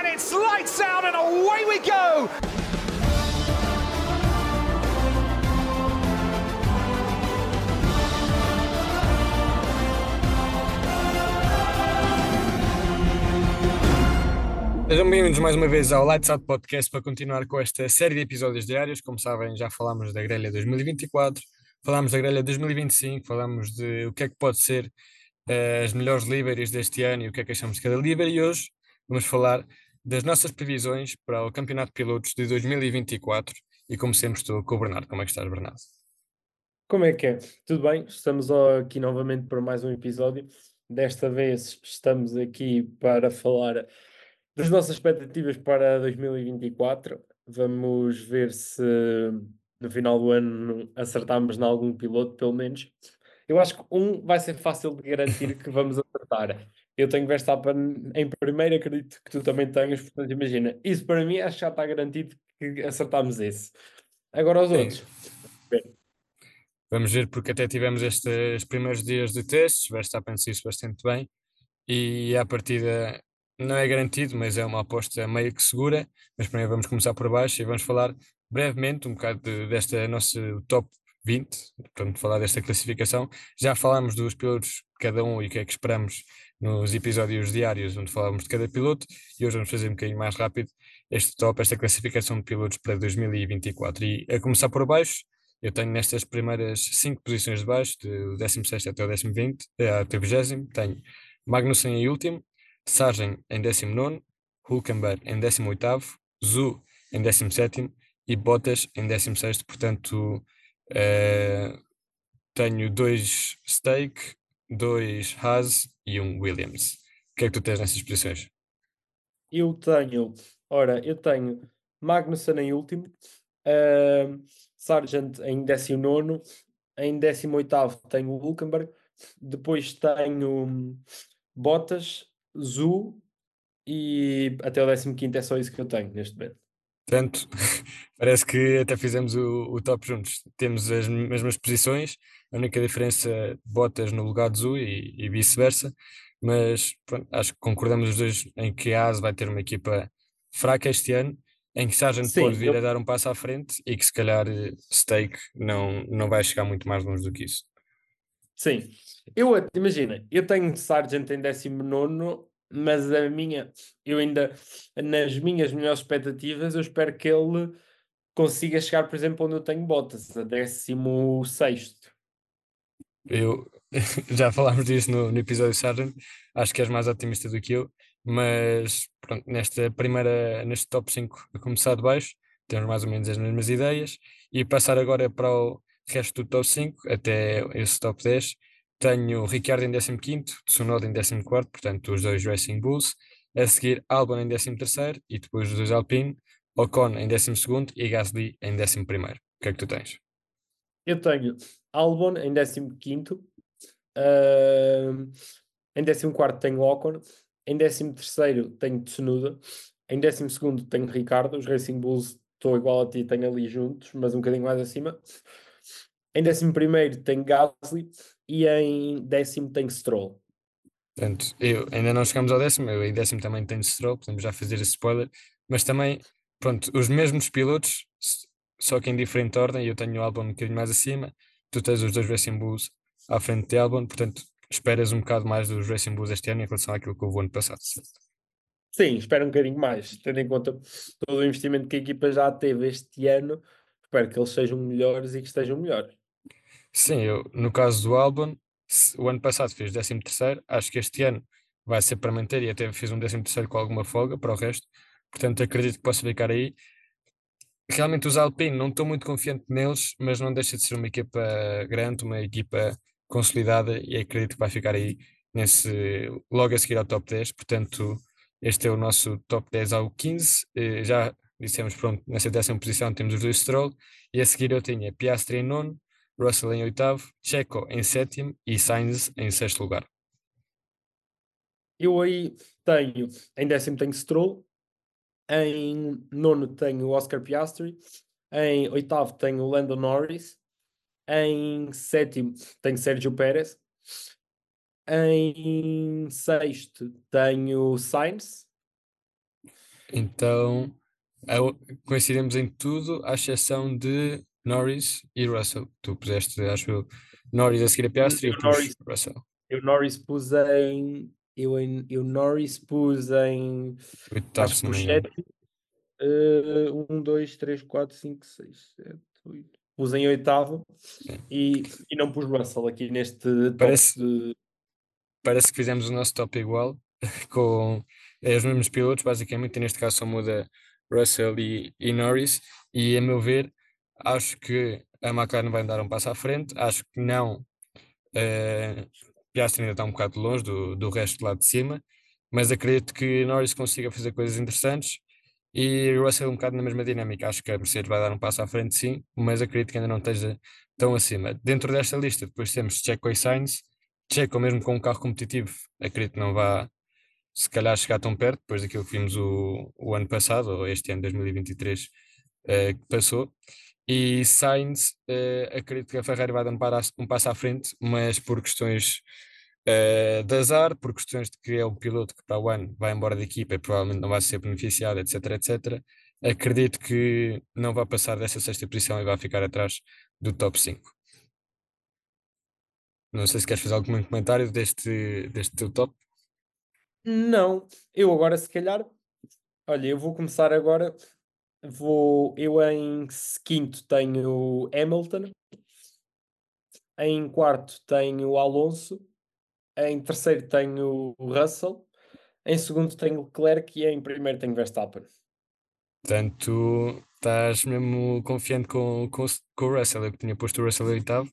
and it's lights out and away we go. Sejam bem-vindos mais uma vez ao Lights Out Podcast para continuar com esta série de episódios diários. Como sabem, já falámos da grelha 2024, falámos da grelha 2025, falámos de o que é que pode ser uh, as melhores liveries deste ano e o que é que achamos de cada livery. E hoje vamos falar das nossas previsões para o Campeonato de Pilotos de 2024. E como sempre, estou com o Bernardo. Como é que estás, Bernardo? Como é que é? Tudo bem? Estamos aqui novamente para mais um episódio. Desta vez estamos aqui para falar das nossas expectativas para 2024. Vamos ver se no final do ano acertamos em algum piloto, pelo menos. Eu acho que um vai ser fácil de garantir que vamos acertar. Eu tenho Verstappen em primeiro, acredito que tu também tenhas, portanto, imagina, isso para mim acho que já está garantido que acertamos esse. Agora os Sim. outros. Vamos ver, porque até tivemos estes primeiros dias de testes, Verstappen se isso bastante bem, e à partida não é garantido, mas é uma aposta meio que segura. Mas primeiro vamos começar por baixo e vamos falar brevemente um bocado de, desta nossa top 20, portanto, falar desta classificação. Já falámos dos pilotos cada um e o que é que esperamos nos episódios diários, onde falávamos de cada piloto, e hoje vamos fazer um bocadinho mais rápido este top, esta classificação de pilotos para 2024. E a começar por baixo, eu tenho nestas primeiras 5 posições de baixo, do 16 até o 20, eh, até o 20, tenho Magnussen em último, Sargent em 19, Hulkenberg em 18, Zu em 17 e Bottas em 16. Portanto, uh, tenho dois Stake, dois Haas e um Williams. O que é que tu tens nessas posições? Eu tenho, ora, eu tenho Magnussen em último, uh, Sargent em 19, em 18 tenho Hulkenberg, depois tenho Bottas, Zu e até o 15 é só isso que eu tenho neste momento. Portanto, parece que até fizemos o, o, top juntos. Temos as mesmas posições, a única diferença botas no lugar de Zu e, e vice-versa, mas pronto, acho que concordamos os dois em que a AS vai ter uma equipa fraca este ano, em que Sargent Sim, pode vir eu... a dar um passo à frente e que se calhar eh, Stake não, não vai chegar muito mais longe do que isso. Sim, eu imagina, eu tenho Sargent em 19, mas a minha, eu ainda, nas minhas melhores expectativas, eu espero que ele consiga chegar, por exemplo, onde eu tenho Bottas, a 16. Eu já falámos disso no, no episódio Sargent, acho que és mais otimista do que eu, mas pronto, nesta primeira, neste top 5 a começar de baixo, temos mais ou menos as mesmas ideias, e passar agora para o resto do top 5, até esse top 10, tenho Ricciardo em 15, Tsunoda em 14, portanto os dois Racing Bulls, a seguir Albon em 13 e depois os dois Alpine, Ocon em 12 e Gasly em 11. O que é que tu tens? Eu tenho Albon em 15, uh, em 14 tenho Ocon, em 13 tenho Tsunoda, em 12 tenho Ricardo, os Racing Bulls estou igual a ti, tenho ali juntos, mas um bocadinho mais acima. Em 11 tenho Gasly e em décimo tenho Stroll. Portanto, eu ainda não chegamos ao décimo, eu em décimo também tenho Stroll, podemos já fazer esse spoiler, mas também, pronto, os mesmos pilotos, só que em diferente ordem, eu tenho o Albon um bocadinho mais acima, tu tens os dois Racing Bulls à frente de Albon, portanto, esperas um bocado mais dos Racing Bulls este ano em relação àquilo que houve o ano passado. Sim, espero um bocadinho mais, tendo em conta todo o investimento que a equipa já teve este ano, espero que eles sejam melhores e que estejam melhores. Sim, eu, no caso do Albon, o ano passado fez 13 terceiro, acho que este ano vai ser para manter e até fez um 13 terceiro com alguma folga para o resto, portanto acredito que possa ficar aí. Realmente os Alpine, não estou muito confiante neles, mas não deixa de ser uma equipa grande, uma equipa consolidada e acredito que vai ficar aí nesse, logo a seguir ao top 10, portanto este é o nosso top 10 ao 15, eh, já dissemos pronto, nessa décima posição temos os dois Stroll e a seguir eu tinha Piastri em nono, Russell em oitavo, Checo em sétimo e Sainz em sexto lugar. Eu aí tenho, em décimo tenho Stroll, em nono tenho Oscar Piastri, em oitavo tenho Lando Norris, em sétimo tenho Sérgio Pérez, em sexto tenho Sainz, Então a- coincidimos em tudo, à exceção de Norris e Russell. Tu puseste, acho eu, Norris a seguir a Piastri e eu Norris. Russell. Eu Norris pus em. Eu, em, eu Norris pus em. Oitavo, se não me engano. 7. 1, 2, 3, 4, 5, 6, 7, 8. Pus em oitavo e, e não pus Russell aqui neste Parece- de. Parece que fizemos o nosso top igual, com eh, os mesmos pilotos, basicamente, e neste caso só muda Russell e, e Norris, e a meu ver, acho que a McLaren vai dar um passo à frente, acho que não, eh, Piastri ainda está um bocado longe do, do resto lá de cima, mas acredito que Norris consiga fazer coisas interessantes e Russell um bocado na mesma dinâmica, acho que a Mercedes vai dar um passo à frente sim, mas acredito que ainda não esteja tão acima. Dentro desta lista depois temos Checo e Sainz, Checo mesmo com um carro competitivo, acredito que não vá se calhar chegar tão perto, depois daquilo que vimos o, o ano passado, ou este ano 2023 eh, que passou. E Sainz, eh, acredito que a Ferrari vai dar um, para- um passo à frente, mas por questões eh, de azar, por questões de que é um piloto que para o ano vai embora da equipa e provavelmente não vai ser beneficiado, etc, etc. Acredito que não vai passar dessa sexta posição e vai ficar atrás do top 5. Não sei se queres fazer algum comentário deste, deste teu top. Não, eu agora se calhar. Olha, eu vou começar agora. Vou, eu em quinto tenho Hamilton, em quarto tenho Alonso, em terceiro tenho Russell, em segundo tenho Leclerc e em primeiro tenho Verstappen. Portanto, estás mesmo confiante com, com, com o Russell. Eu que tinha posto o Russell em oitavo,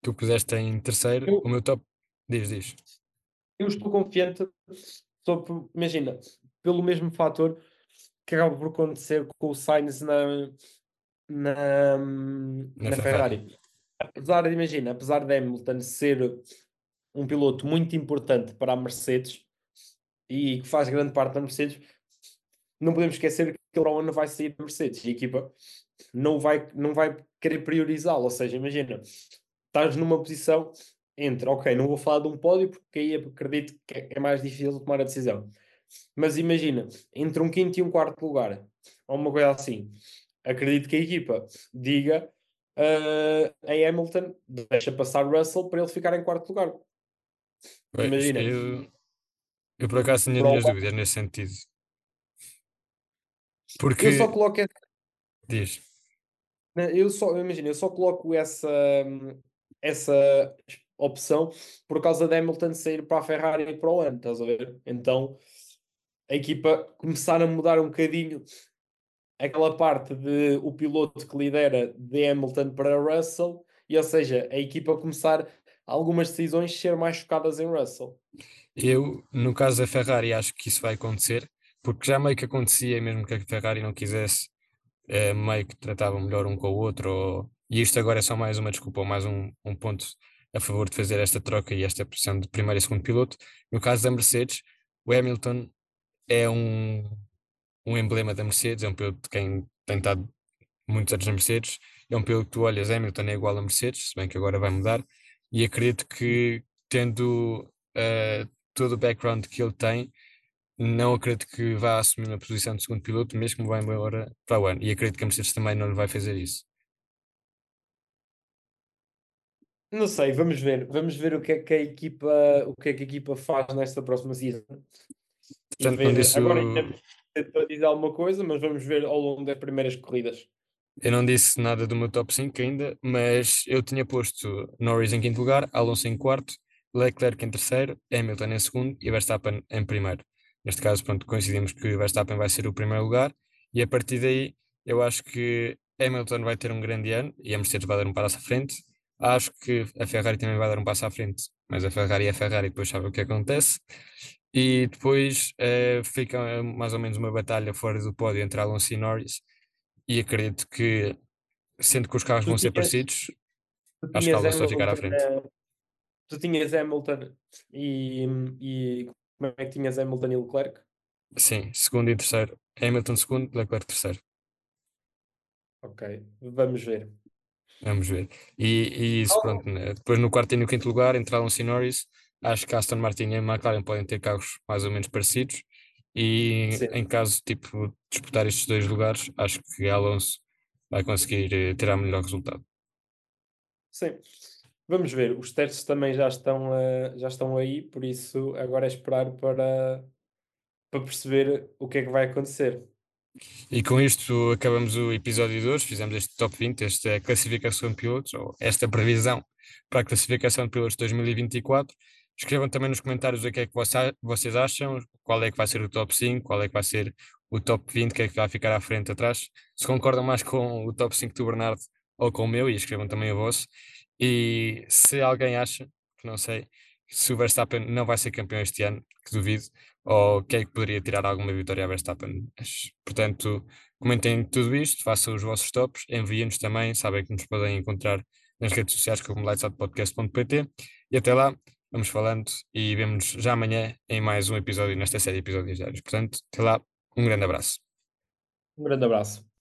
tu puseste em terceiro. Eu- O meu top, diz, diz. Eu estou confiante, imagina, pelo mesmo fator que acaba por acontecer com o Sainz na, na, na, Ferrari. Ferrari. Apesar de, imagina, apesar de Hamilton ser um piloto muito importante para a Mercedes e que faz grande parte da Mercedes, não podemos esquecer que o ano vai sair da Mercedes e a equipa não vai, não vai querer priorizá-lo. Ou seja, imagina, estás numa posição entre, ok, não vou falar de um pódio porque aí acredito que é mais difícil tomar a decisão. Mas imagina, entre um quinto e um quarto lugar, ou uma coisa assim, acredito que a equipa diga ah, a Hamilton deixa passar Russell para ele ficar em quarto lugar. Pois, Imagina. Eu, eu por acaso tinha Para o minhas dúvidas nesse sentido. Porque, Eu só coloco essa, diz, eu só, imagina, eu só coloco essa, essa opção por causa de Hamilton sair para a Ferrari para o ano, estás a ver? Então a equipa começar a mudar um bocadinho aquela parte de o piloto que lidera de Hamilton para Russell, e ou seja, a equipa começar algumas decisões ser mais focadas em Russell. eu, no caso da Ferrari, acho que isso vai acontecer, porque já meio que acontecia, mesmo que a Ferrari não quisesse, eh, meio que tratavam melhor um com o outro, ou- e isto agora é só mais uma desculpa, ou mais um, um ponto a favor de fazer esta troca e esta posição de primeiro e segundo piloto. No caso da Mercedes, o Hamilton é um, um emblema da Mercedes, é um piloto de quem tem estado muitos anos na Mercedes, é um piloto que tu olhas, Hamilton é igual a Mercedes, se bem que agora vai mudar, e acredito que tendo eh, todo o background que ele tem, não acredito que vá assumir uma posição de segundo piloto, mesmo que vá embora para o ano, e acredito que a Mercedes também não lhe vai fazer isso. Não sei, vamos ver. Vamos ver o que é que a equipa, o que é que a equipa faz nesta próxima season. Portanto, não disse agora ainda para dizer alguma coisa, mas vamos ver ao longo das primeiras corridas. Eu não disse nada do meu top 5 ainda, mas eu tinha posto Norris em quinto lugar, Alonso em quarto, Leclerc em terceiro, Hamilton em segundo e Verstappen em primeiro. Neste caso, pronto, coincidimos que o Verstappen vai ser o primeiro lugar e a partir daí eu acho que Hamilton vai ter um grande ano e a Mercedes vai dar um passo à frente. Acho que a Ferrari também vai dar um passo à frente, mas a Ferrari é a Ferrari, depois sabe o que acontece. E depois eh, fica mais ou menos uma batalha fora do pódio entre Alonso e Norris e acredito que, sendo que os carros Tu vão ser tinhas- parecidos, Tu Acho que Alonso vai ficar à frente. Tu tinhas Hamilton e, e como é que tinhas Hamilton e Leclerc? sim, segundo e terceiro. Hamilton segundo, Leclerc terceiro. Ok, vamos ver. Vamos ver. E, e isso, Oh. pronto, né? Depois no quarto e no quinto lugar, entre Alonso e Norris, acho que Aston Martin e McLaren podem ter carros mais ou menos parecidos E Sim. em caso tipo disputar estes dois lugares, acho que Alonso vai conseguir eh, tirar melhor resultado. Sim. Vamos ver, os testes também já estão, uh, já estão aí, por isso agora é esperar para, para perceber o que é que vai acontecer. E com isto acabamos o episódio de hoje, fizemos este top 20, esta classificação de pilotos, ou esta previsão para a classificação de pilotos 2024. Escrevam também nos comentários o que é que vocês acham, qual é que vai ser o top 5, qual é que vai ser o top 20, o que é que vai ficar à frente, atrás. Se concordam mais com o top 5 do Bernardo ou com o meu, e escrevam também o vosso. E se alguém acha, que não sei, se o Verstappen não vai ser campeão este ano, que duvido, ou quem é que poderia tirar alguma vitória a Verstappen. Portanto, comentem tudo isto, façam os vossos tops, enviem-nos também, sabem que nos podem encontrar nas redes sociais como lightsoutpodcast.pt e até lá, vamos falando e vemos já amanhã em mais um episódio nesta série de episódios diários. Portanto, até lá, um grande abraço. Um grande abraço.